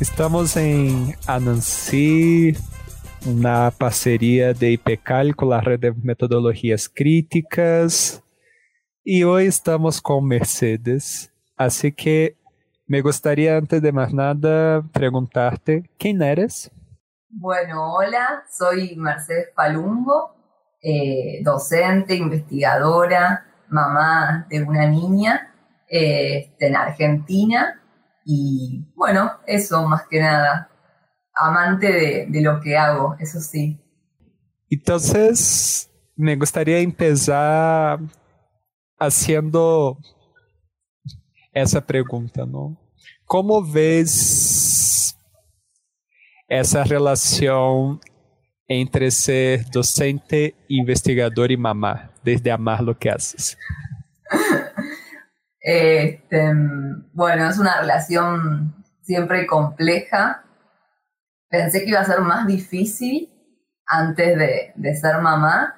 Estamos em Anansi, na parceria de IPECAL com a rede de metodologias críticas. E hoje estamos com Mercedes. Assim que me gustaría, antes de más nada, preguntarte, ¿quién eres? Bueno, hola, soy Mercedes Palumbo, eh, docente, investigadora, mamá de una niña eh, en Argentina y bueno, eso más que nada. Amante de, de lo que hago, eso sí. Entonces, me gustaría empezar haciendo essa pergunta, não? Como vês essa relação entre ser docente, investigador e mamá, desde amar lo que haces? Este, bueno, es una relación siempre compleja. Pensé que iba a ser más difícil antes de, de, ser mamá,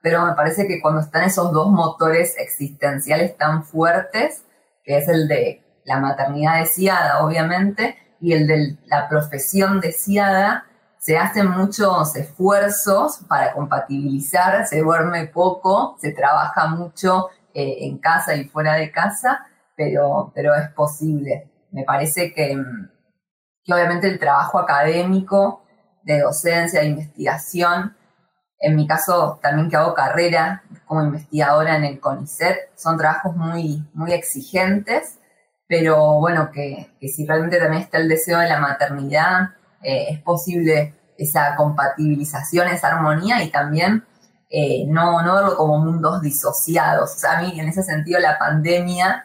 pero me parece que cuando están esos dos motores existenciales tan fuertes, que es el de la maternidad deseada, obviamente, y el de la profesión deseada, se hacen muchos esfuerzos para compatibilizar, se duerme poco, se trabaja mucho eh, en casa y fuera de casa, pero, pero es posible. Me parece que, mm, que obviamente el trabajo académico, de docencia, de investigación, en mi caso también que hago carrera como investigadora en el CONICET, son trabajos muy, muy exigentes, pero bueno, que, que si realmente también está el deseo de la maternidad, eh, es posible esa compatibilización, esa armonía y también eh, no, no verlo como mundos disociados. O sea, a mí en ese sentido la pandemia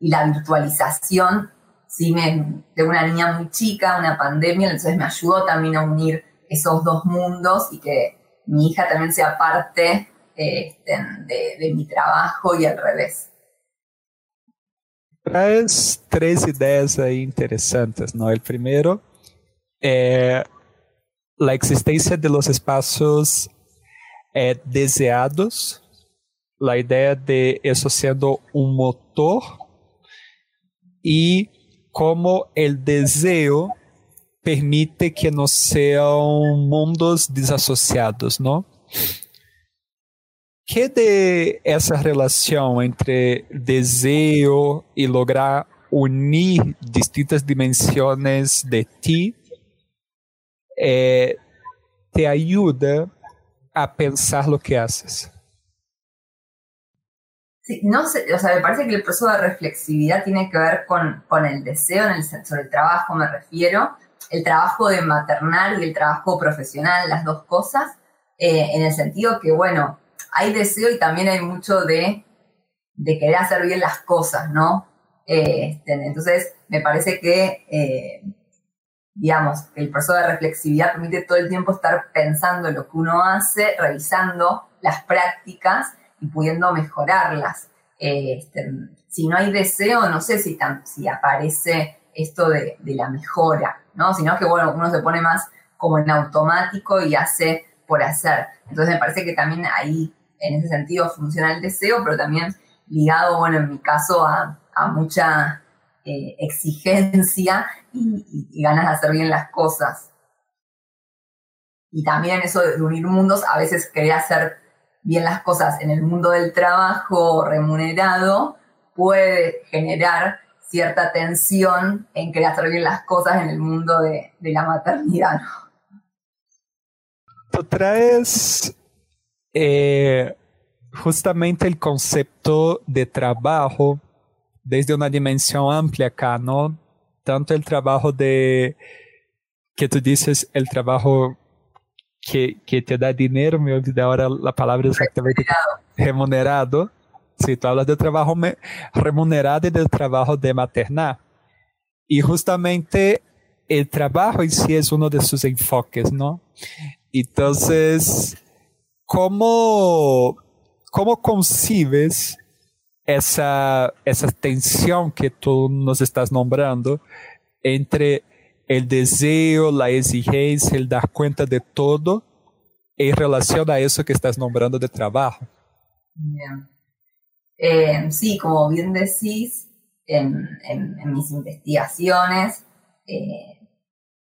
y la virtualización, sí me, de una niña muy chica, una pandemia, entonces me ayudó también a unir esos dos mundos y que mi hija también sea parte este, de, mi trabajo y al revés. Traes tres ideas ahí interesantes, ¿no? El primero, eh, la existencia de los espacios é, deseados, a ideia de isso sendo um motor e como o desejo permite que não sejam mundos desassociados, não? Que de essa relação entre desejo e lograr unir distintas dimensões de ti eh, te ajuda a pensar lo que haces? Sí, no sé, o sea, me parece que el proceso de reflexividad tiene que ver con, con el deseo, en el, sobre el trabajo me refiero, el trabajo de maternal y el trabajo profesional, las dos cosas, eh, en el sentido que, bueno, hay deseo y también hay mucho de, de querer hacer bien las cosas, ¿no? Eh, este, entonces, me parece que eh, digamos, el proceso de reflexividad permite todo el tiempo estar pensando en lo que uno hace, revisando las prácticas y pudiendo mejorarlas. Este, si no hay deseo, no sé si, si aparece esto de, de, la mejora, ¿no? Sino que, bueno, uno se pone más como en automático y hace por hacer. Entonces me parece que también ahí, en ese sentido, funciona el deseo, pero también ligado, bueno, en mi caso, a, a mucha eh, exigencia y, ganas de hacer bien las cosas. Y también eso de unir mundos, a veces querer hacer bien las cosas en el mundo del trabajo remunerado puede generar cierta tensión en querer hacer bien las cosas en el mundo de, de la maternidad. Tú traes eh, justamente el concepto de trabajo desde una dimensión amplia acá, ¿no? Tanto el trabajo de, que tú dices, el trabajo que, que te da dinero, me olvidé ahora la palabra exactamente, remunerado. Sí, tú hablas del trabajo remunerado y del trabajo de maternar. Y justamente el trabajo en sí es uno de sus enfoques, ¿no? Entonces, ¿cómo, cómo concibes esa, esa tensión que tú nos estás nombrando entre el deseo, la exigencia, el dar cuenta de todo en relación a eso que estás nombrando de trabajo? Eh, sí, como bien decís, en, en, mis investigaciones, eh,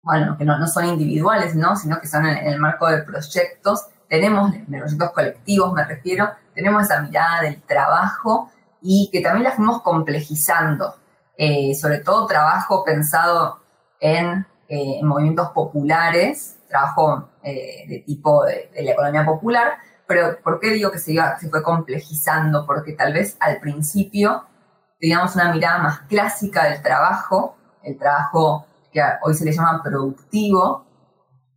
bueno, que no, no, son individuales, ¿no? sino que son en, el marco de proyectos, tenemos, de proyectos colectivos me refiero, tenemos esa mirada del trabajo y que también la fuimos complejizando, eh, sobre todo trabajo pensado en, eh, movimientos populares, trabajo eh, de tipo de, la economía popular, pero ¿por qué digo que se, fue complejizando? Porque tal vez al principio teníamos una mirada más clásica del trabajo, el trabajo que hoy se le llama productivo,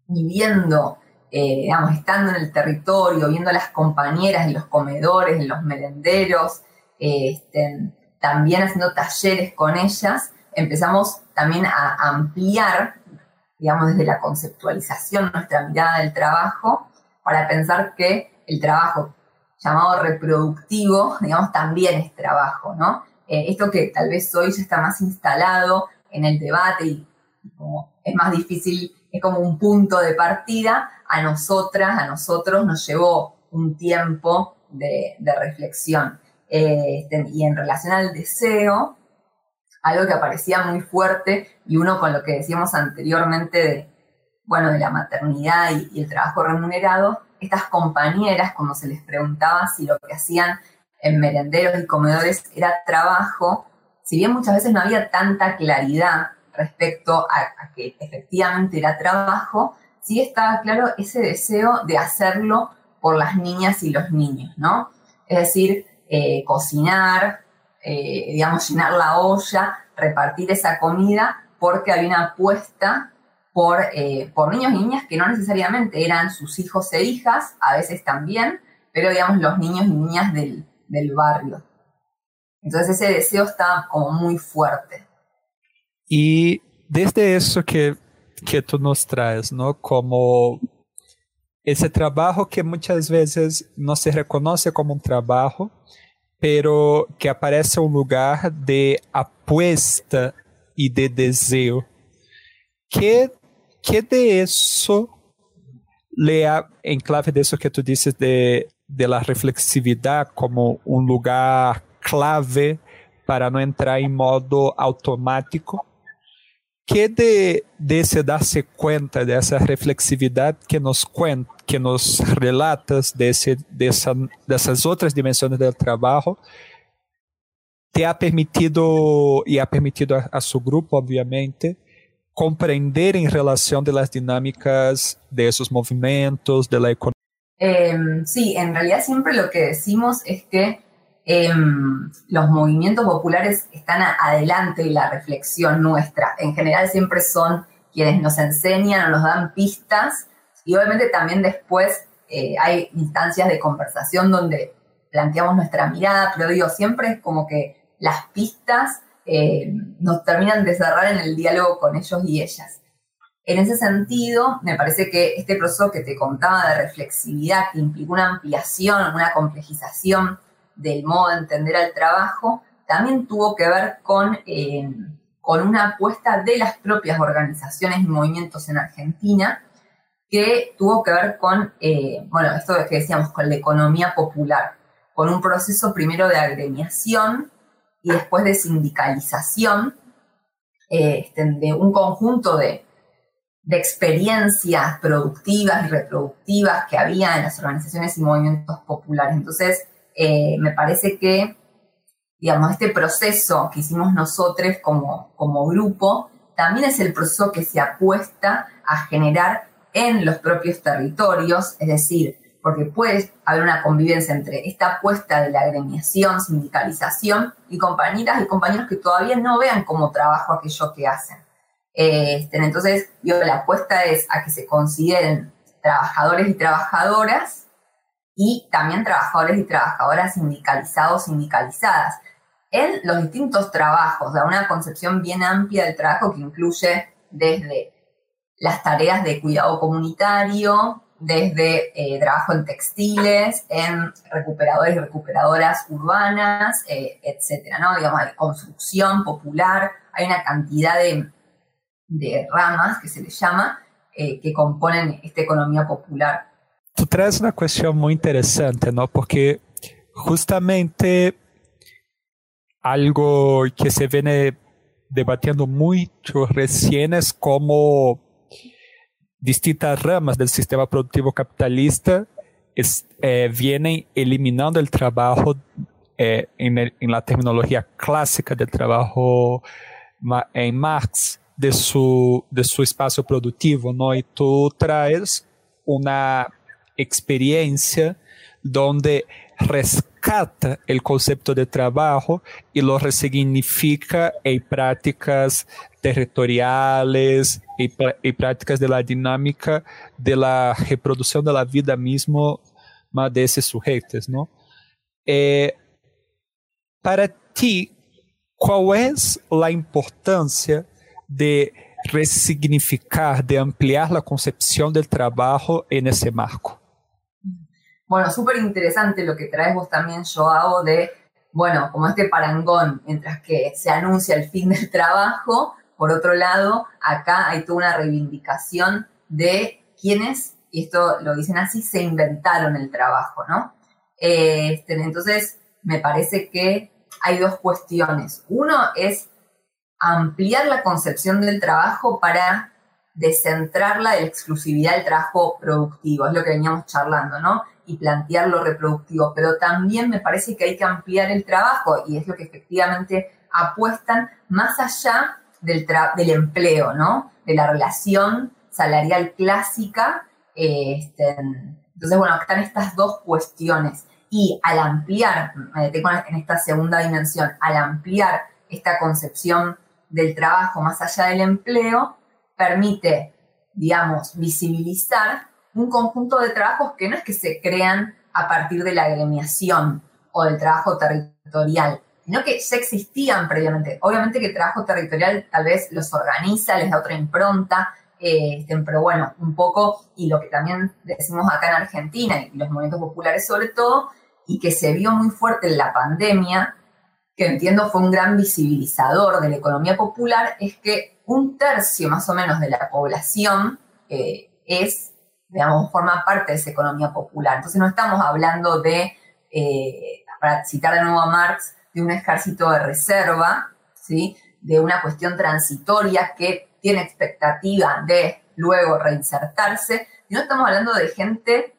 y viendo, digamos, estando en el territorio, viendo a las compañeras en los comedores, en los merenderos, este, también haciendo talleres con ellas, empezamos también a ampliar, digamos, desde la conceptualización nuestra mirada del trabajo para pensar que el trabajo llamado reproductivo, digamos, también es trabajo, ¿no? Eh, esto que tal vez hoy ya está más instalado en el debate y, es más difícil, es como un punto de partida, a nosotras, a nosotros nos llevó un tiempo de reflexión. Este, y en relación al deseo, algo que aparecía muy fuerte y uno con lo que decíamos anteriormente de, bueno, de la maternidad y, el trabajo remunerado, estas compañeras, cuando se les preguntaba si lo que hacían en merenderos y comedores era trabajo, si bien muchas veces no había tanta claridad respecto a, a que efectivamente era trabajo, sí estaba claro ese deseo de hacerlo por las niñas y los niños, ¿no? Es decir, eh, cocinar, eh, digamos, llenar la olla, repartir esa comida, porque había una apuesta por, eh, por niños y niñas que no necesariamente eran sus hijos e hijas, a veces también, pero digamos los niños y niñas del, del barrio. Entonces ese deseo está como muy fuerte. Y desde eso que, que tú nos traes, ¿no? Como ese trabajo que muchas veces no se reconoce como un trabajo, pero que aparece un lugar de apuesta y de deseo. ¿Qué, qué de eso le en clave de eso que tú dices de, de la reflexividad como un lugar clave para no entrar en modo automático? ¿Qué de, de ese darse cuenta de esa reflexividad que nos cuenta? Que nos relatas de, ese, de, esa, de esas otras dimensiones del trabajo te ha permitido y ha permitido a, su grupo, obviamente, comprender en relación de las dinámicas de esos movimientos, de la economía? Eh, sí, en realidad siempre lo que decimos es que eh, los movimientos populares están adelante de la reflexión nuestra. En general siempre son quienes nos enseñan o nos dan pistas y obviamente también después eh, hay instancias de conversación donde planteamos nuestra mirada, pero digo, siempre es como que las pistas eh, nos terminan de cerrar en el diálogo con ellos y ellas. En ese sentido, me parece que este proceso que te contaba de reflexividad, que implica una ampliación, una complejización del modo de entender al trabajo, también tuvo que ver con, eh, con una apuesta de las propias organizaciones y movimientos en Argentina que tuvo que ver con, eh, bueno, esto que decíamos, con la economía popular, con un proceso primero de agremiación y después de sindicalización eh, este, de un conjunto de, experiencias productivas y reproductivas que había en las organizaciones y movimientos populares. Entonces, eh, me parece que, digamos, este proceso que hicimos nosotros como, como grupo, también es el proceso que se apuesta a generar en los propios territorios, es decir, porque puede haber una convivencia entre esta apuesta de la agremiación, sindicalización y compañeras y compañeros que todavía no vean como trabajo aquello que hacen. Este, entonces, la apuesta es a que se consideren trabajadores y trabajadoras y también trabajadores y trabajadoras sindicalizados, sindicalizadas, en los distintos trabajos, de una concepción bien amplia del trabajo que incluye desde las tareas de cuidado comunitario, desde eh, trabajo en textiles, en recuperadores y recuperadoras urbanas, eh, etcétera, ¿no? Digamos, construcción popular, hay una cantidad de, ramas que se le llama eh, que componen esta economía popular. Tú traes una cuestión muy interesante, ¿no? Porque justamente algo que se viene debatiendo mucho recién es cómo distintas ramas del sistema productivo capitalista eh, vienen eliminando el trabajo eh, en, la terminología clásica del trabajo en Marx de su, espacio productivo, ¿no? Y tú traes una experiencia donde rescata el concepto de trabajo y lo resignifica en prácticas territoriales y, prácticas de la dinámica de la reproducción de la vida misma de esos sujetos, ¿no? Eh, para ti, ¿cuál es la importancia de resignificar, de ampliar la concepción del trabajo en ese marco? Bueno, súper interesante lo que traes vos también, Joao, de, bueno, como este parangón, mientras que se anuncia el fin del trabajo, por otro lado, acá hay toda una reivindicación de quienes, y esto lo dicen así, se inventaron el trabajo, ¿no? Este, entonces, me parece que hay dos cuestiones. Uno es ampliar la concepción del trabajo para descentrarla de la exclusividad del trabajo productivo, es lo que veníamos charlando, ¿no? Y plantear lo reproductivo, pero también me parece que hay que ampliar el trabajo y es lo que efectivamente apuestan más allá del, del empleo, ¿no? De la relación salarial clásica. Este, entonces, bueno, están estas dos cuestiones. Y al ampliar, me detengo en esta segunda dimensión, al ampliar esta concepción del trabajo más allá del empleo, permite, digamos, visibilizar un conjunto de trabajos que no es que se crean a partir de la agremiación o del trabajo territorial, sino que ya existían previamente. Obviamente que el trabajo territorial tal vez los organiza, les da otra impronta, eh, pero bueno, un poco, y lo que también decimos acá en Argentina, y los movimientos populares sobre todo, y que se vio muy fuerte en la pandemia, que entiendo fue un gran visibilizador de la economía popular, es que un tercio más o menos de la población eh, es, digamos, forma parte de esa economía popular. Entonces no estamos hablando de, eh, para citar de nuevo a Marx, de un ejército de reserva, ¿sí? de una cuestión transitoria que tiene expectativa de luego reinsertarse, no estamos hablando de gente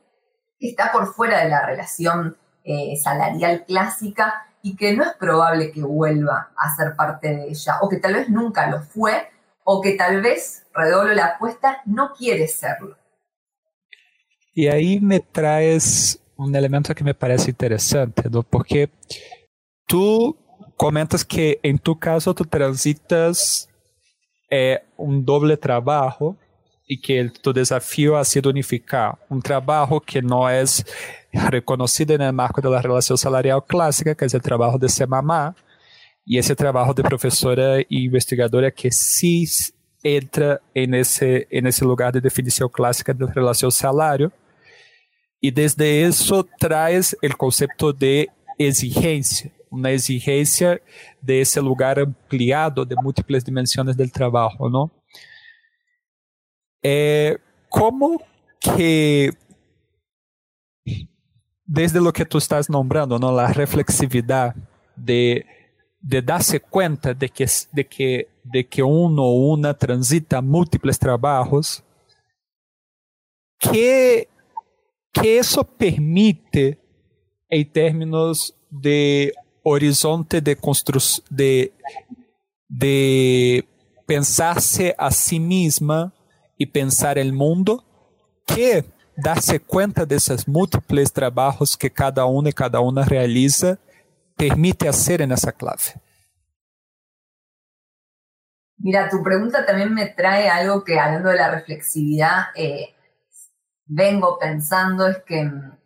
que está por fuera de la relación eh, salarial clásica y que no es probable que vuelva a ser parte de ella, o que tal vez nunca lo fue, o que tal vez, redoblo la apuesta, no quiere serlo. Y ahí me traes un elemento que me parece interesante, ¿no? porque tú comentas que en tu caso tú transitas eh, un doble trabajo y que tu desafío ha sido unificar un trabajo que no es reconocido en el marco de la salarial clásica, que es el trabajo de mamá, y ese trabajo de profesora e investigadora que sí entra en ese, en ese lugar de definición clásica de relación salario. Y desde eso traes el concepto de exigencia, una exigencia de ese lugar ampliado de múltiples dimensiones del trabajo, ¿no? Eh, ¿Cómo que desde lo que tú estás nombrando, ¿no? La reflexividad de, de darse cuenta de que, de, que, de que uno o una transita múltiples trabajos, que, que eso permite en términos de horizonte de construção, de, de pensar-se a si mesma e pensar o mundo, que darse cuenta de esos múltiples trabajos que cada uno y cada una realiza permite hacer en esa clave? Mira, tu pregunta también me trae algo que hablando de la reflexividad, eh, vengo pensando, es que mm,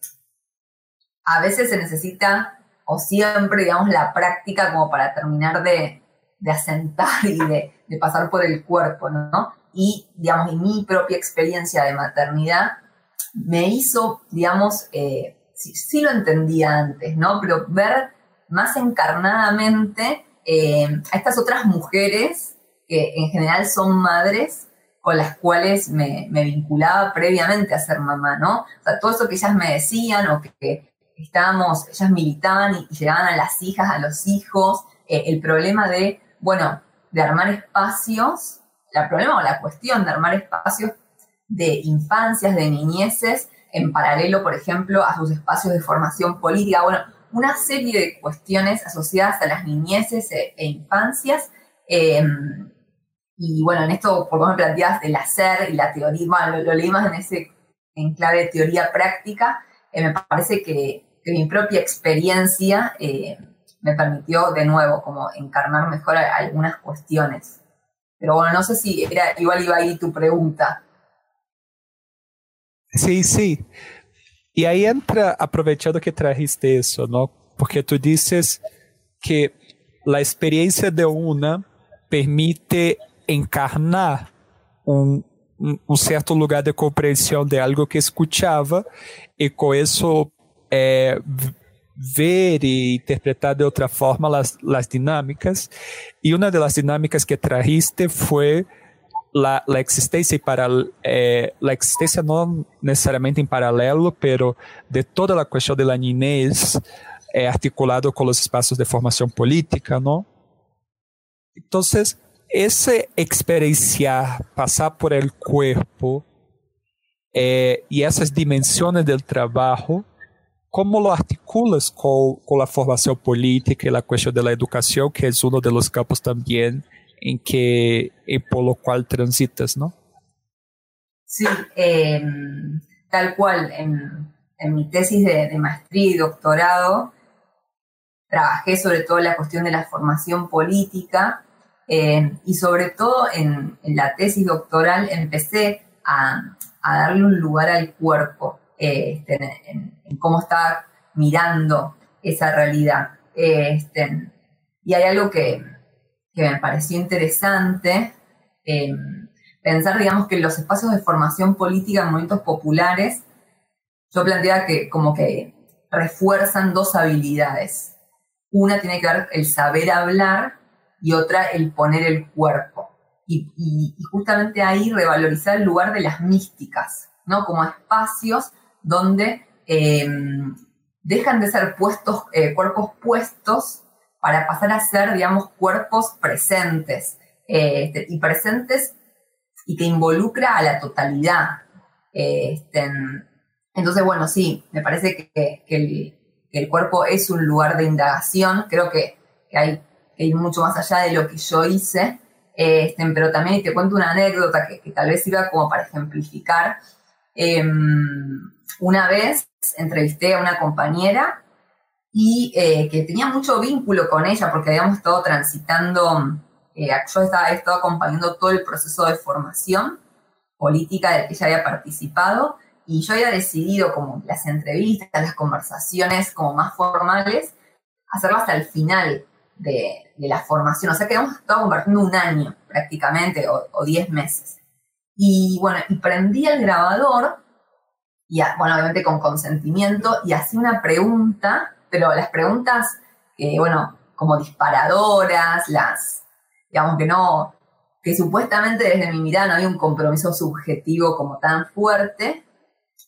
a veces se necesita, o siempre, digamos, la práctica como para terminar de, asentar y de, pasar por el cuerpo, ¿no? Y, digamos, y mi propia experiencia de maternidad me hizo, digamos, eh, sí, lo entendía antes, ¿no? Pero ver más encarnadamente eh, a estas otras mujeres que en general son madres con las cuales me, vinculaba previamente a ser mamá, ¿no? O sea, todo eso que ellas me decían o que, estábamos, ellas militaban y, llegaban a las hijas, a los hijos, eh, el problema de, bueno, de armar espacios, el problema o la cuestión de armar espacios de infancias, de niñeces, en paralelo, por ejemplo, a sus espacios de formación política, bueno, una serie de cuestiones asociadas a las niñeces e, e infancias em, y bueno, en esto, por cómo me planteas del hacer y la teoría, lo, leí más en ese en clave de teoría práctica, eh, me parece que, mi propia experiencia eh, me permitió de nuevo como encarnar mejor algunas cuestiones. Pero bueno, no sé si era igual iba ahí tu pregunta. Sí, sí. Y ahí entra, aprovechando que trajiste eso, ¿no? Porque tú dices que la experiencia de una permite encarnar um, certo lugar de compreensão de algo que escutava e com isso é, ver e interpretar de outra forma as, as dinâmicas. E uma das dinâmicas que trajiste foi la, la existência para eh, la existência não necessariamente em paralelo, pero de toda a questão de la niñez eh, articulado com os espaços de formação política, não? Então, ese experienciar, pasar por el cuerpo eh, y esas dimensiones del trabajo, ¿cómo lo articulas con, con, la formación política y la cuestión de la educación, que es uno de los campos también en que por lo cual transitas, ¿no? Sí, eh, tal cual. En, mi tesis de, maestría y doctorado trabajé sobre todo la cuestión de la formación política eh, y sobre todo en, la tesis doctoral empecé a, darle un lugar al cuerpo, este, en, cómo estaba mirando esa realidad. Este, y hay algo que, me pareció interesante, eh, pensar, digamos, que los espacios de formación política en movimientos populares, yo planteaba que como que refuerzan dos habilidades. Una tiene que ver el saber hablar y otra el poner el cuerpo. Y, justamente ahí revalorizar el lugar de las místicas, ¿no? Como espacios donde em, dejan de ser puestos, eh, cuerpos puestos para pasar a ser, digamos, cuerpos presentes. Este, y presentes y que involucra a la totalidad. Este, entonces, bueno, sí, me parece que, el, cuerpo es un lugar de indagación. Creo que, que hay que mucho más allá de lo que yo hice, este, pero también te cuento una anécdota que, tal vez sirva como para ejemplificar. Em, una vez entrevisté a una compañera y eh, que tenía mucho vínculo con ella porque habíamos estado transitando, eh, yo estaba, acompañando todo el proceso de formación política del que ella había participado y yo había decidido como las entrevistas, las conversaciones como más formales, hacerlas hasta el final de, la formación. O sea que hemos estado compartiendo un año prácticamente o, diez meses. Y bueno, y prendí el grabador, y bueno, obviamente con consentimiento, y hacía una pregunta, pero las preguntas, que bueno, como disparadoras, las, digamos que no, que supuestamente desde mi mirada no había un compromiso subjetivo como tan fuerte,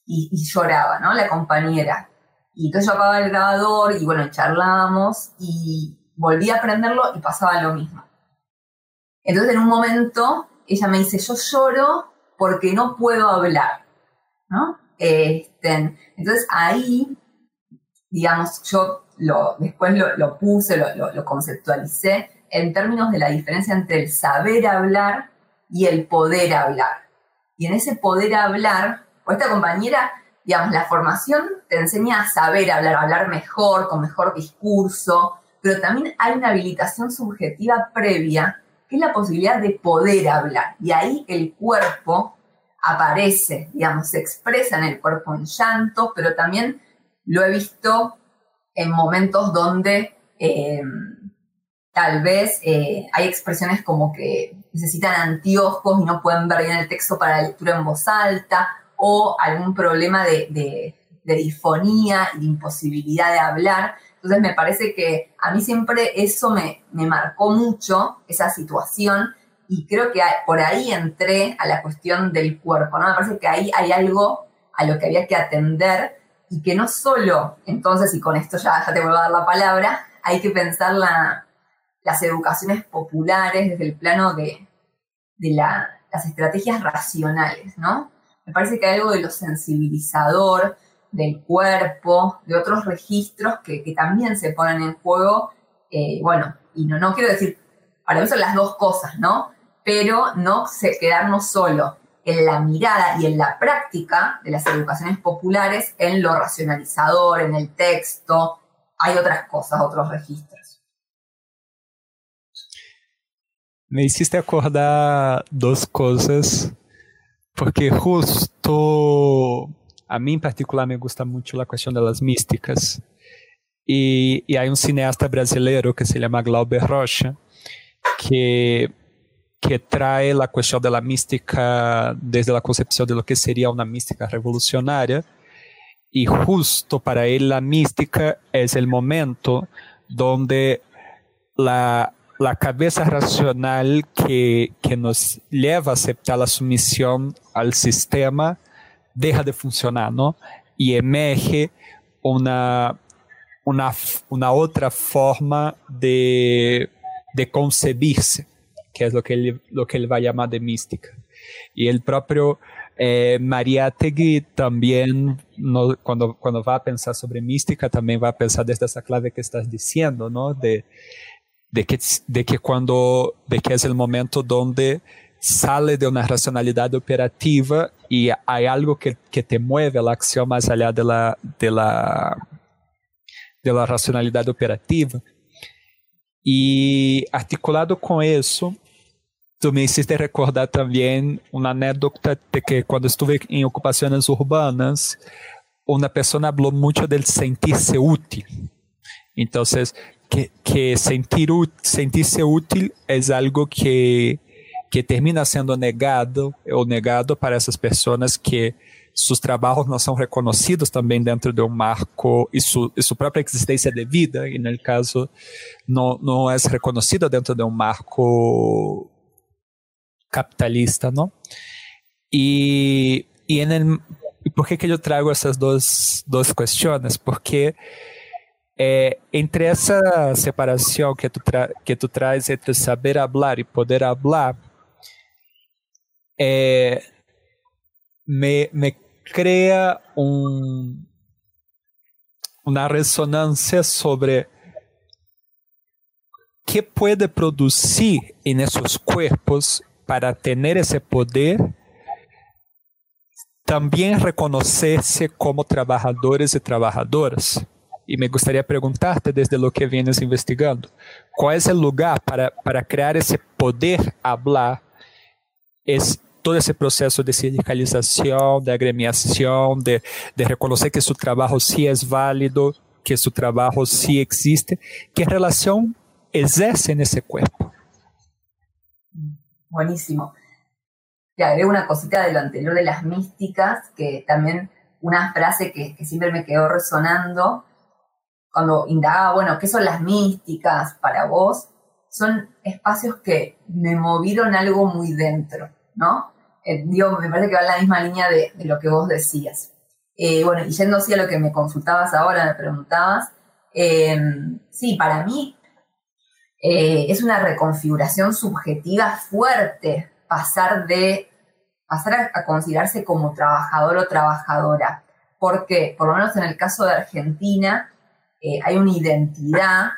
y, lloraba, ¿no? La compañera. Y entonces yo apagaba el grabador y bueno, charlábamos y, volví a aprenderlo y pasaba lo mismo. Entonces en un momento ella me dice, yo lloro porque no puedo hablar, ¿no? Este, entonces ahí, digamos, yo lo, después lo, puse, lo, lo, conceptualicé en términos de la diferencia entre el saber hablar y el poder hablar. Y en ese poder hablar, pues esta compañera digamos, la formación te enseña a saber hablar, a hablar mejor, con mejor discurso, pero también hay una habilitación subjetiva previa, que es la posibilidad de poder hablar. Y ahí el cuerpo aparece, digamos, se expresa en el cuerpo en llanto, pero también lo he visto en momentos donde eh, tal vez eh, hay expresiones como que necesitan anteojos y no pueden ver bien el texto para la lectura en voz alta, o algún problema de, de, disfonía y de imposibilidad de hablar. Entonces me parece que a mí siempre eso me, me marcó mucho, esa situación, y creo que por ahí entré a la cuestión del cuerpo, ¿no? Me parece que ahí hay algo a lo que había que atender y que no solo, entonces, y con esto ya, te vuelvo a dar la palabra, hay que pensar las educaciones populares desde el plano de, de las estrategias racionales, ¿no? Me parece que hay algo de lo sensibilizador, del cuerpo, de otros registros que, también se ponen en juego. Eh, bueno, y no, no quiero decir, para mí son las dos cosas, ¿no? Pero no se, quedarnos solo en la mirada y en la práctica de las educaciones populares, en lo racionalizador, en el texto, hay otras cosas, otros registros. Me hiciste acordar dos cosas, porque justo a mim em particular me gusta muito a questão das místicas. E, e há um cineasta brasileiro que se chama Glauber Rocha, que que trae a questão da mística desde a concepção de lo que seria uma mística revolucionária e justo para ele a mística é o momento donde la, la cabeza racional que, que nos leva a aceptar a submissão ao sistema deja de funcionar, ¿no? Y emerge una, una, una otra forma de, de concebirse, que es lo que, él, lo que él va a llamar de mística. Y el propio eh, Mariátegui también, no, cuando, cuando va a pensar sobre mística, también va a pensar desde esa clave que estás diciendo, ¿no? De, de, que, de, que cuando, de que es el momento donde sale de una racionalidad operativa y hay algo que, que te mueve la acción más allá de la, de la, de la racionalidad operativa. E articulado com isso, tu me hiciste recordar também uma anedota de que quando estive em ocupações urbanas, uma pessoa falou muito del sentir-se útil. Então, que, que sentir, sentir-se útil é algo que que termina sendo negado ou negado para essas pessoas que seus trabalhos não são reconhecidos também dentro de um marco e, su, e sua própria existência de vida, e no caso não, não é reconhecida dentro de um marco capitalista, não? E, e, el, por que, que eu trago essas duas, duas questões? Porque entre essa separação que tu, que tu traz entre saber falar e poder falar, é, me, me crea um, uma ressonância sobre que pode produzir em esses corpos para ter esse poder também reconhecer-se como trabalhadores e trabalhadoras. E me gostaria de perguntar-te, desde o que vienes investigando, qual é o lugar para, para criar esse poder hablar, esse, todo esse processo de sindicalização, de agremiação, de, reconhecer que seu trabalho sim é válido, que seu trabalho sim existe, que relação exerce nesse corpo. Buenísimo. Te agrego una cosita de lo anterior de las místicas, que también una frase que, siempre me quedó resonando cuando indagaba, bueno, ¿qué son las místicas para vos? Son espacios que me movieron algo muy dentro, ¿no? Eh, me parece que va en la misma línea de, lo que vos decías. Eh, bueno, y yendo así a lo que me consultabas ahora, me preguntabas, em, sí, para mí eh, es una reconfiguración subjetiva fuerte pasar de pasar a, considerarse como trabajador o trabajadora, porque por lo menos en el caso de Argentina hay una identidad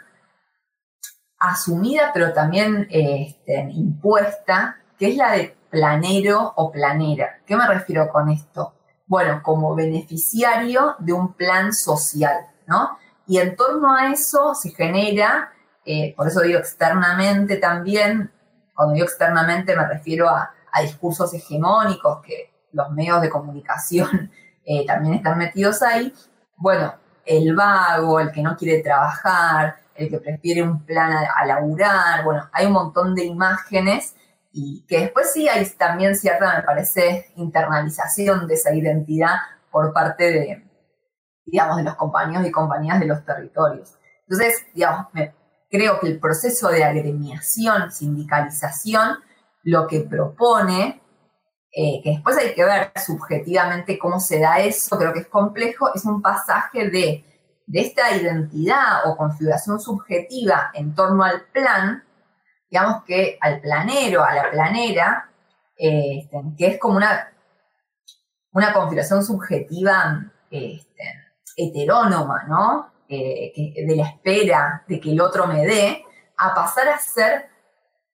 asumida, pero también este, impuesta, que es la de planero o planera. ¿Qué me refiero con esto? bueno, como beneficiario de un plan social, ¿no? Y en torno a eso se genera, eh, por eso digo externamente también, cuando digo externamente me refiero a, discursos hegemónicos que los medios de comunicación eh, también están metidos ahí, bueno, el vago, el que no quiere trabajar, el que prefiere un plan a, a laburar, bueno, hay un montón de imágenes y que después sí hay también cierta, me parece, internalización de esa identidad por parte de, digamos, de los compañeros y compañías de los territorios. Entonces, digamos, creo que el proceso de agremiación, sindicalización, lo que propone, eh, que después hay que ver subjetivamente cómo se da eso, creo que es complejo, es un pasaje de, de esta identidad o configuración subjetiva en torno al plan, digamos que al planero, a la planera, este, que es como una, una configuración subjetiva este, heterónoma, ¿no? Eh, de la espera de que el otro me dé, a pasar a ser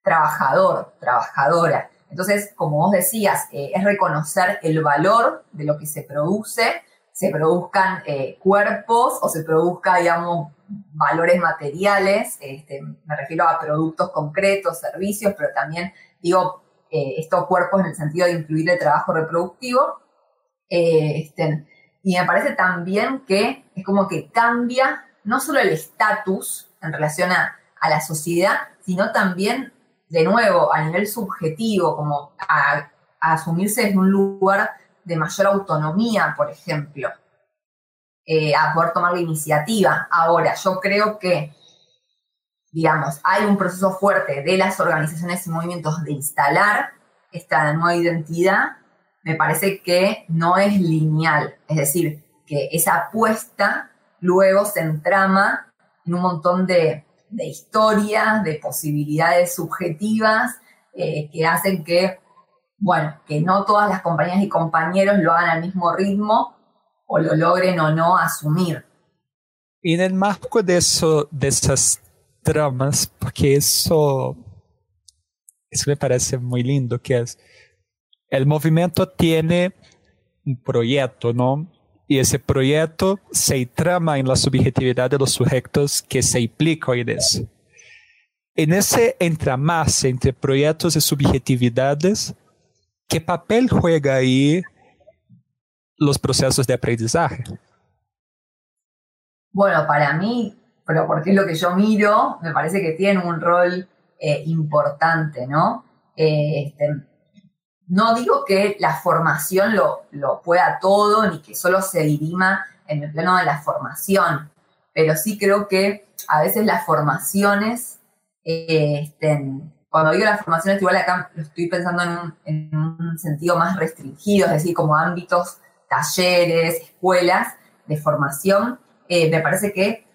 trabajador, trabajadora. Entonces, como vos decías, eh, es reconocer el valor de lo que se produce, se produzcan eh, cuerpos o se produzca, digamos, valores materiales, este, me refiero a productos concretos, servicios, pero también digo estos cuerpos en el sentido de incluir el trabajo reproductivo. Este, y me parece también que es como que cambia no solo el estatus en relación a, la sociedad, sino también, de nuevo, a nivel subjetivo, como a asumirse en un lugar de mayor autonomía, por ejemplo. Eh, a poder tomar la iniciativa. Ahora, yo creo que, digamos, hay un proceso fuerte de las organizaciones y movimientos de instalar esta nueva identidad, me parece que no es lineal, es decir, que esa apuesta luego se entrama en un montón de, historias, de posibilidades subjetivas eh, que hacen que, bueno, que no todas las compañías y compañeros lo hagan al mismo ritmo o lo logren o no asumir. Y en el marco de, eso, de esas tramas, porque eso, eso me parece muy lindo, que es, el movimiento tiene un proyecto, ¿no? Y ese proyecto se trama en la subjetividad de los sujetos que se implican en eso. En ese entramarse entre proyectos y subjetividades, ¿qué papel juega ahí los procesos de aprendizaje? Bueno, para mí, pero porque es lo que yo miro, me parece que tiene un rol eh, importante, ¿no? Eh, este, no digo que la formación lo, lo, pueda todo, ni que solo se dirima en el plano de la formación, pero sí creo que a veces las formaciones, este, cuando digo las formaciones, igual acá lo estoy pensando en un, en un sentido más restringido, es decir, como ámbitos talleres, escuelas de formación, eh, me parece que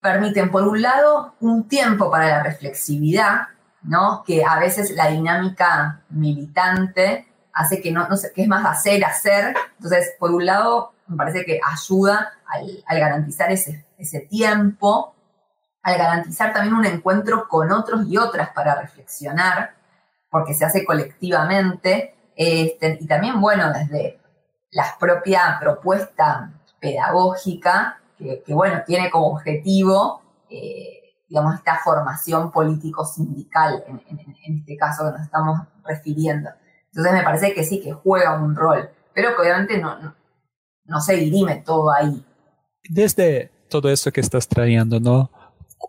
permiten, por un lado, un tiempo para la reflexividad, ¿no? que a veces la dinámica militante hace que, no, sé, que es más hacer, hacer. Entonces, por un lado, me parece que ayuda al, garantizar ese, ese tiempo, al garantizar también un encuentro con otros y otras para reflexionar, porque se hace colectivamente, este, y también, bueno, desde la propia propuesta pedagógica, que, bueno, tiene como objetivo, eh, digamos, esta formación político-sindical, en, este caso que nos estamos refiriendo. Entonces me parece que sí, que juega un rol, pero que obviamente no, no, se dirime todo ahí. Desde todo eso que estás trayendo, ¿no?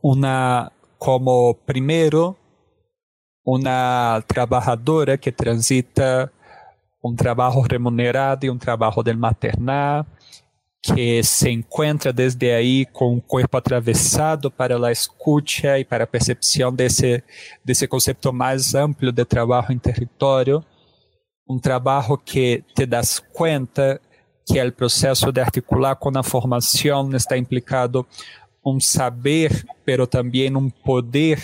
Una, como primero, una trabajadora que transita un trabajo remunerado y un trabajo del maternal, que se encuentra desde ahí con un cuerpo atravesado para la escucha y para percepción de ese, de ese concepto más de trabajo en territorio, un trabajo que te das cuenta que el proceso de articular con la formación está implicado un saber, pero también un poder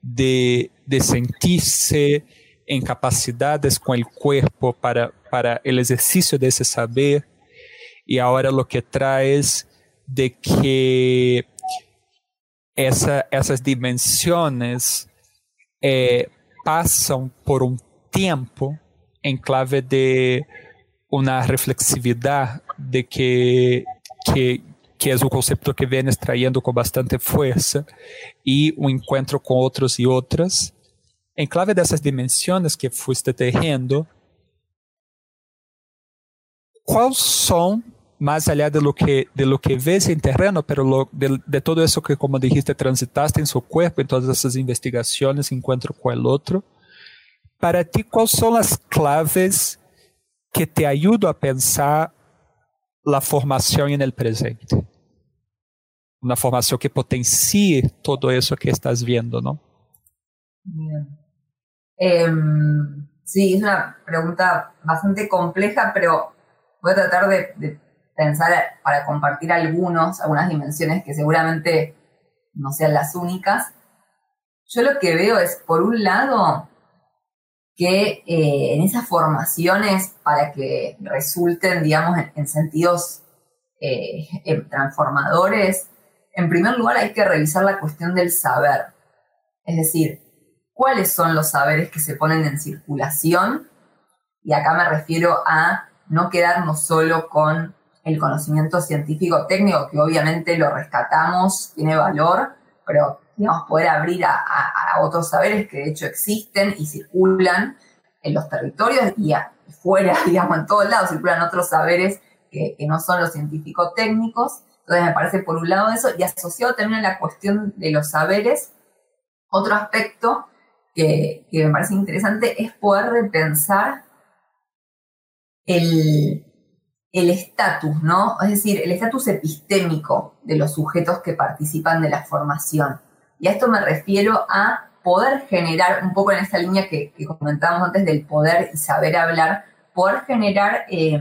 de, de sentirse en capacidades con el cuerpo para, para el ejercicio de ese saber. Y ahora lo que traes de que esa, esas dimensiones eh, por un tiempo en clave de una reflexividad de que, que, que es un concepto que vienes trayendo con bastante fuerza y un encuentro con otros y otras. En clave de esas dimensiones que fuiste tejiendo, ¿cuáles son más allá de lo que, de lo que ves en terreno, pero lo, de, de, todo eso que, como dijiste, transitaste en su cuerpo, en todas esas investigaciones, encuentro con el otro, para ti, ¿cuáles son las claves que te ayudan a pensar la formación en el presente? Una formación que potencie todo eso que estás viendo, ¿no? Eh, sí, es una pregunta bastante compleja, pero voy a tratar de, de pensar para compartir algunos, algunas dimensiones que seguramente no sean las únicas. Yo lo que veo es, por un lado, que eh, en esas formaciones, para que resulten, digamos, en, en sentidos eh, transformadores, en primer lugar hay que revisar la cuestión del saber. Es decir, cuáles son los saberes que se ponen en circulación. Y acá me refiero a no quedarnos solo con el conocimiento científico técnico, que obviamente lo rescatamos, tiene valor, pero digamos, poder abrir a, otros saberes que de hecho existen y circulan en los territorios y fuera, digamos, en todos lados circulan otros saberes que, que no son los científicos técnicos. Entonces me parece por un lado eso, y asociado también a la cuestión de los saberes, otro aspecto que, que me parece interesante es poder repensar el, el estatus, ¿no? Es decir, el estatus epistémico de los sujetos que participan de la formación. Y a esto me refiero a poder generar, un poco en esta línea que, comentábamos antes del poder y saber hablar, poder generar eh,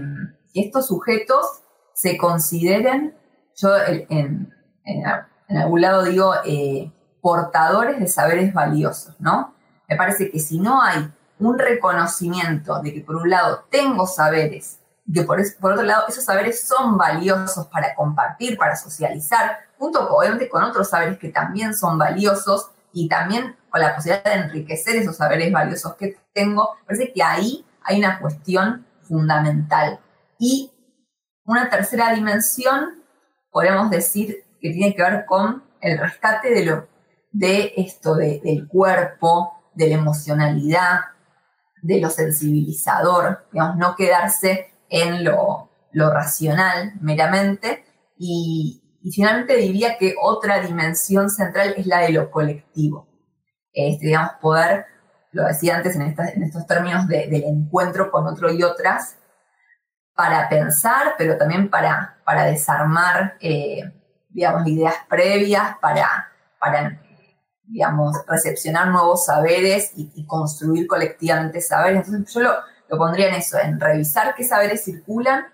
que estos sujetos se consideren, yo en algún lado digo, eh, portadores de saberes valiosos, ¿no? Me parece que si no hay un reconocimiento de que por un lado tengo saberes por, por, otro lado esos saberes son valiosos para compartir, para socializar, junto obviamente con otros saberes que también son valiosos y también con la posibilidad de enriquecer esos saberes valiosos que tengo, parece que ahí hay una cuestión fundamental. Y una tercera dimensión, podemos decir, que tiene que ver con el rescate de, lo, de esto, de, del cuerpo, de la emocionalidad, de lo sensibilizador, digamos, no quedarse en lo, lo racional meramente. Y, finalmente diría que otra dimensión central es la de lo colectivo. Este, digamos, poder, lo decía antes en, esta, en estos términos de, del encuentro con otro y otras, para pensar, pero también para, para desarmar, eh, digamos, ideas previas, para, para digamos, recepcionar nuevos saberes y, y, construir colectivamente saberes. Entonces yo lo, lo pondría en eso, en revisar qué saberes circulan,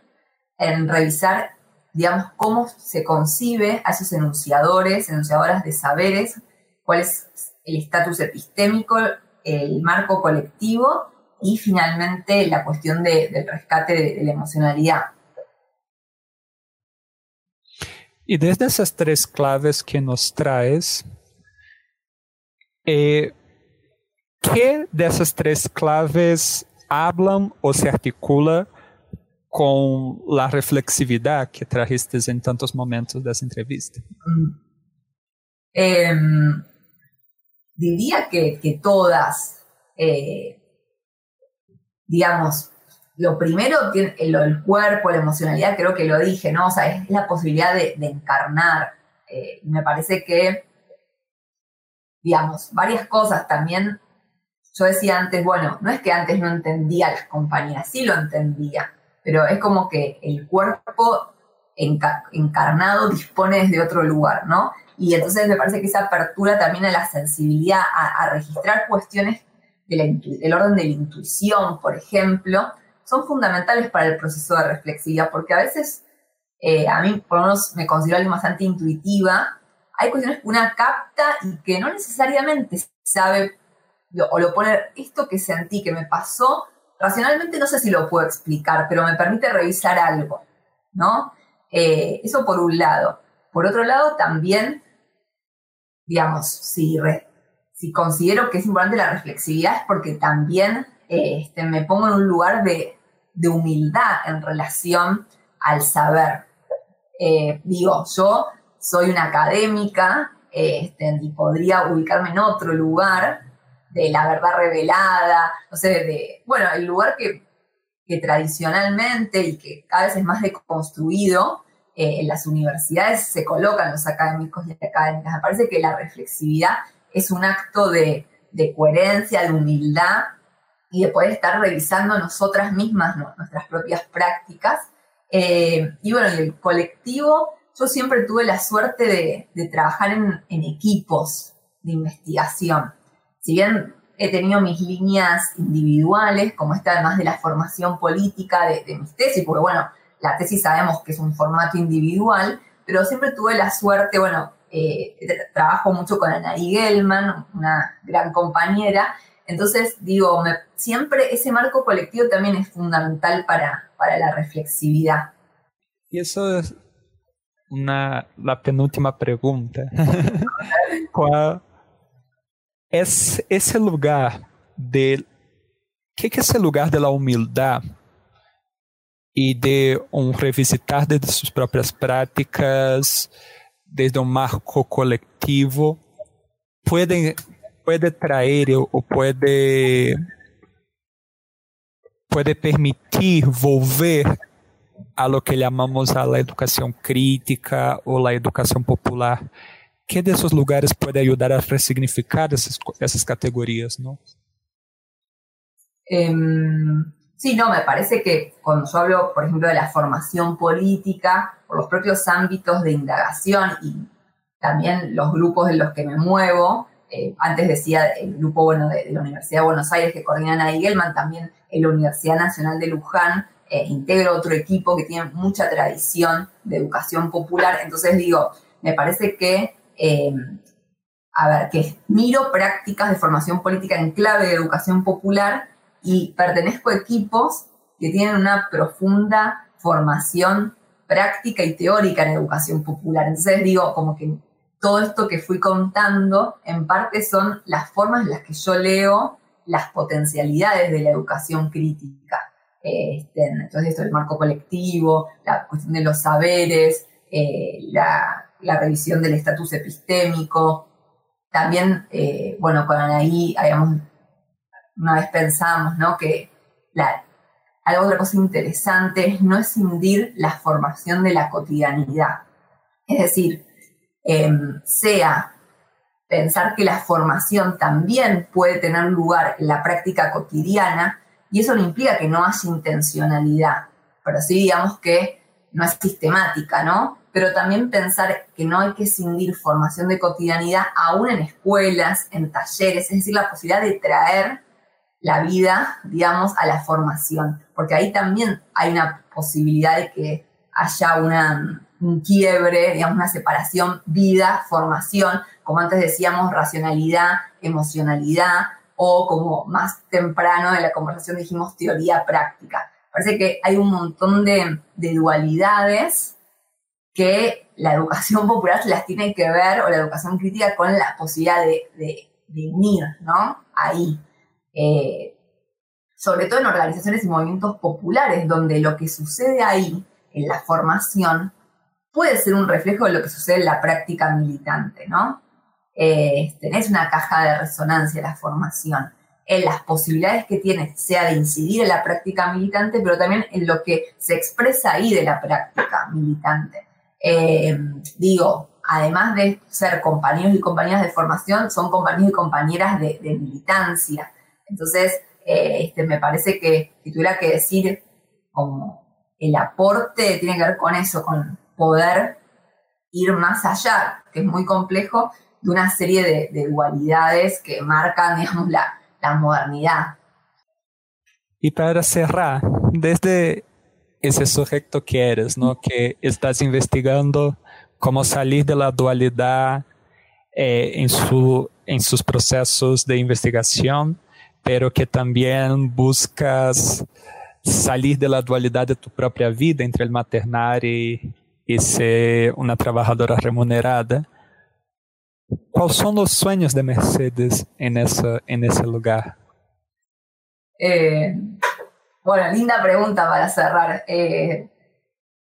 en revisar, digamos, cómo se concibe a esos enunciadores, enunciadoras de saberes, cuál es el estatus epistémico, el marco colectivo y finalmente la cuestión de, del rescate de, la emocionalidad. Y desde esas tres claves que nos traes, eh, ¿qué de esas tres claves hablan o se articula con la reflexividad que trajiste en tantos momentos de esa entrevista? Mm. Eh, diría que, que todas, eh, digamos, lo primero, tiene, el, el, cuerpo, la emocionalidad, creo que lo dije, ¿no? O sea, es la posibilidad de, de encarnar. Eh, me parece que, digamos, varias cosas también yo decía antes, bueno, no es que antes no entendía las compañías, sí lo entendía, pero es como que el cuerpo enca encarnado dispone desde otro lugar, ¿no? Y entonces me parece que esa apertura también a la sensibilidad, a, registrar cuestiones del orden de la intuición, por ejemplo, son fundamentales para el proceso de reflexividad, porque a veces, eh, a mí por lo menos me considero alguien bastante intuitiva, hay cuestiones que una capta y que no necesariamente sabe o lo pone, esto que sentí, que me pasó, racionalmente no sé si lo puedo explicar, pero me permite revisar algo, ¿no? Eh, eso por un lado. Por otro lado, también, digamos, si, si considero que es importante la reflexividad es porque también eh, este, me pongo en un lugar de, de humildad en relación al saber. Eh, digo, yo soy una académica este, y podría ubicarme en otro lugar de la verdad revelada, no sé, de, bueno, el lugar que, tradicionalmente y que cada vez es más deconstruido, eh, en las universidades se colocan los académicos y académicas. Me parece que la reflexividad es un acto de, coherencia, de humildad y de poder estar revisando nosotras mismas nuestras propias prácticas. Eh, y bueno, y el colectivo, yo siempre tuve la suerte de, trabajar en, en, equipos de investigación. Si bien he tenido mis líneas individuales, como esta además de la formación política de, de mis tesis, porque bueno, la tesis sabemos que es un formato individual, pero siempre tuve la suerte, bueno, eh, trabajo mucho con Anaí Gelman, una gran compañera, entonces digo, siempre ese marco colectivo también es fundamental para, para la reflexividad. Y eso es una, la penúltima pregunta. ¿Cuál es ese lugar de... ¿Qué es ese lugar de la humildad e de um revisitar desde suas próprias práticas, desde um marco coletivo, pode, pode trazer ou pode, pode permitir volver a lo que chamamos a la educação crítica ou la educação popular. Que desses lugares pode ajudar a ressignificar essas, essas categorias? Um, Sí, no, me parece que cuando yo hablo, por ejemplo, de la formación política, por los propios ámbitos de indagación y también los grupos en los que me muevo, eh, antes decía el grupo bueno, de, de, la Universidad de Buenos Aires que coordinan a Gelman, también en la Universidad Nacional de Luján, eh, integro otro equipo que tiene mucha tradición de educación popular. Entonces digo, me parece que, eh, a ver, que miro prácticas de formación política en clave de educación popular y pertenezco a equipos que tienen una profunda formación práctica y teórica en educación popular. Entonces digo, como que todo esto que fui contando, en parte son las formas en las que yo leo las potencialidades de la educación crítica. Este, entonces, esto el marco colectivo, la cuestión de los saberes, eh, la, la, revisión del estatus epistémico. También, eh, bueno, con Anaí habíamos una vez pensamos, ¿no? Que la, algo otra cosa interesante es no escindir la formación de la cotidianidad. Es decir, eh, sea pensar que la formación también puede tener lugar en la práctica cotidiana, y eso no implica que no haya intencionalidad, pero sí digamos que no es sistemática, ¿no? Pero también pensar que no hay que escindir formación de cotidianidad aún en escuelas, en talleres, es decir, la posibilidad de traer la vida, digamos, a la formación, porque ahí también hay una posibilidad de que haya un quiebre, digamos, una separación vida-formación, como antes decíamos, racionalidad, emocionalidad, o como más temprano en la conversación dijimos teoría práctica. Parece que hay un montón de dualidades que la educación popular las tiene que ver, o la educación crítica, con la posibilidad de, de, unir, ¿no? Ahí. Eh, sobre todo en organizaciones y movimientos populares, donde lo que sucede ahí, en la formación, puede ser un reflejo de lo que sucede en la práctica militante, ¿no? Eh, tenés una caja de resonancia la formación, en las posibilidades que tiene, sea de incidir en la práctica militante, pero también en lo que se expresa ahí de la práctica militante. Eh, digo, además de ser compañeros y compañeras de formación, son compañeros y compañeras de, militancia. Entonces, eh, este, me parece que si tuviera que decir como el aporte tiene que ver con eso, con poder ir más allá, que es muy complejo, de una serie de, de dualidades que marcan, digamos, la, la modernidad. Y para cerrar, desde ese sujeto que eres, ¿no? que estás investigando cómo salir de la dualidad eh, en, su, de investigación, pero que también buscas salir de la dualidad de tu propia vida entre el maternar y ser una trabajadora remunerada. ¿Cuáles son los sueños de Mercedes en ese lugar? Eh, Bueno, linda pregunta para cerrar. Eh,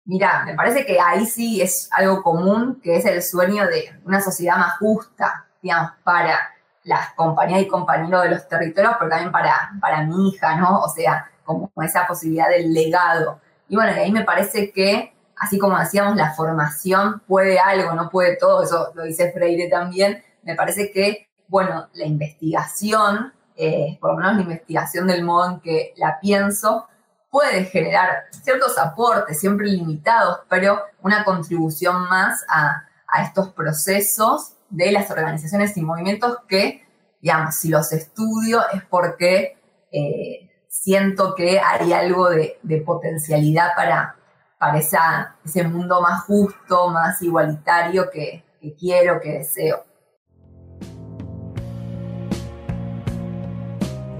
mira, me parece que ahí sí es algo común, que es el sueño de una sociedad más justa, digamos, para las compañías y compañeros de los territorios, pero también para, para mi hija, ¿no? O sea, como esa posibilidad del legado. Y bueno, ahí me parece que, así como decíamos, la formación puede algo, no puede todo, eso lo dice Freire también, me parece que, bueno, la investigación, eh, por lo menos la investigación del modo en que la pienso, puede generar ciertos aportes, siempre limitados, pero una contribución más a, estos procesos de las organizaciones y movimientos que, digamos, si los estudio es porque eh, siento que hay algo de, potencialidad para, para ese mundo más justo, más igualitario que quiero, que deseo.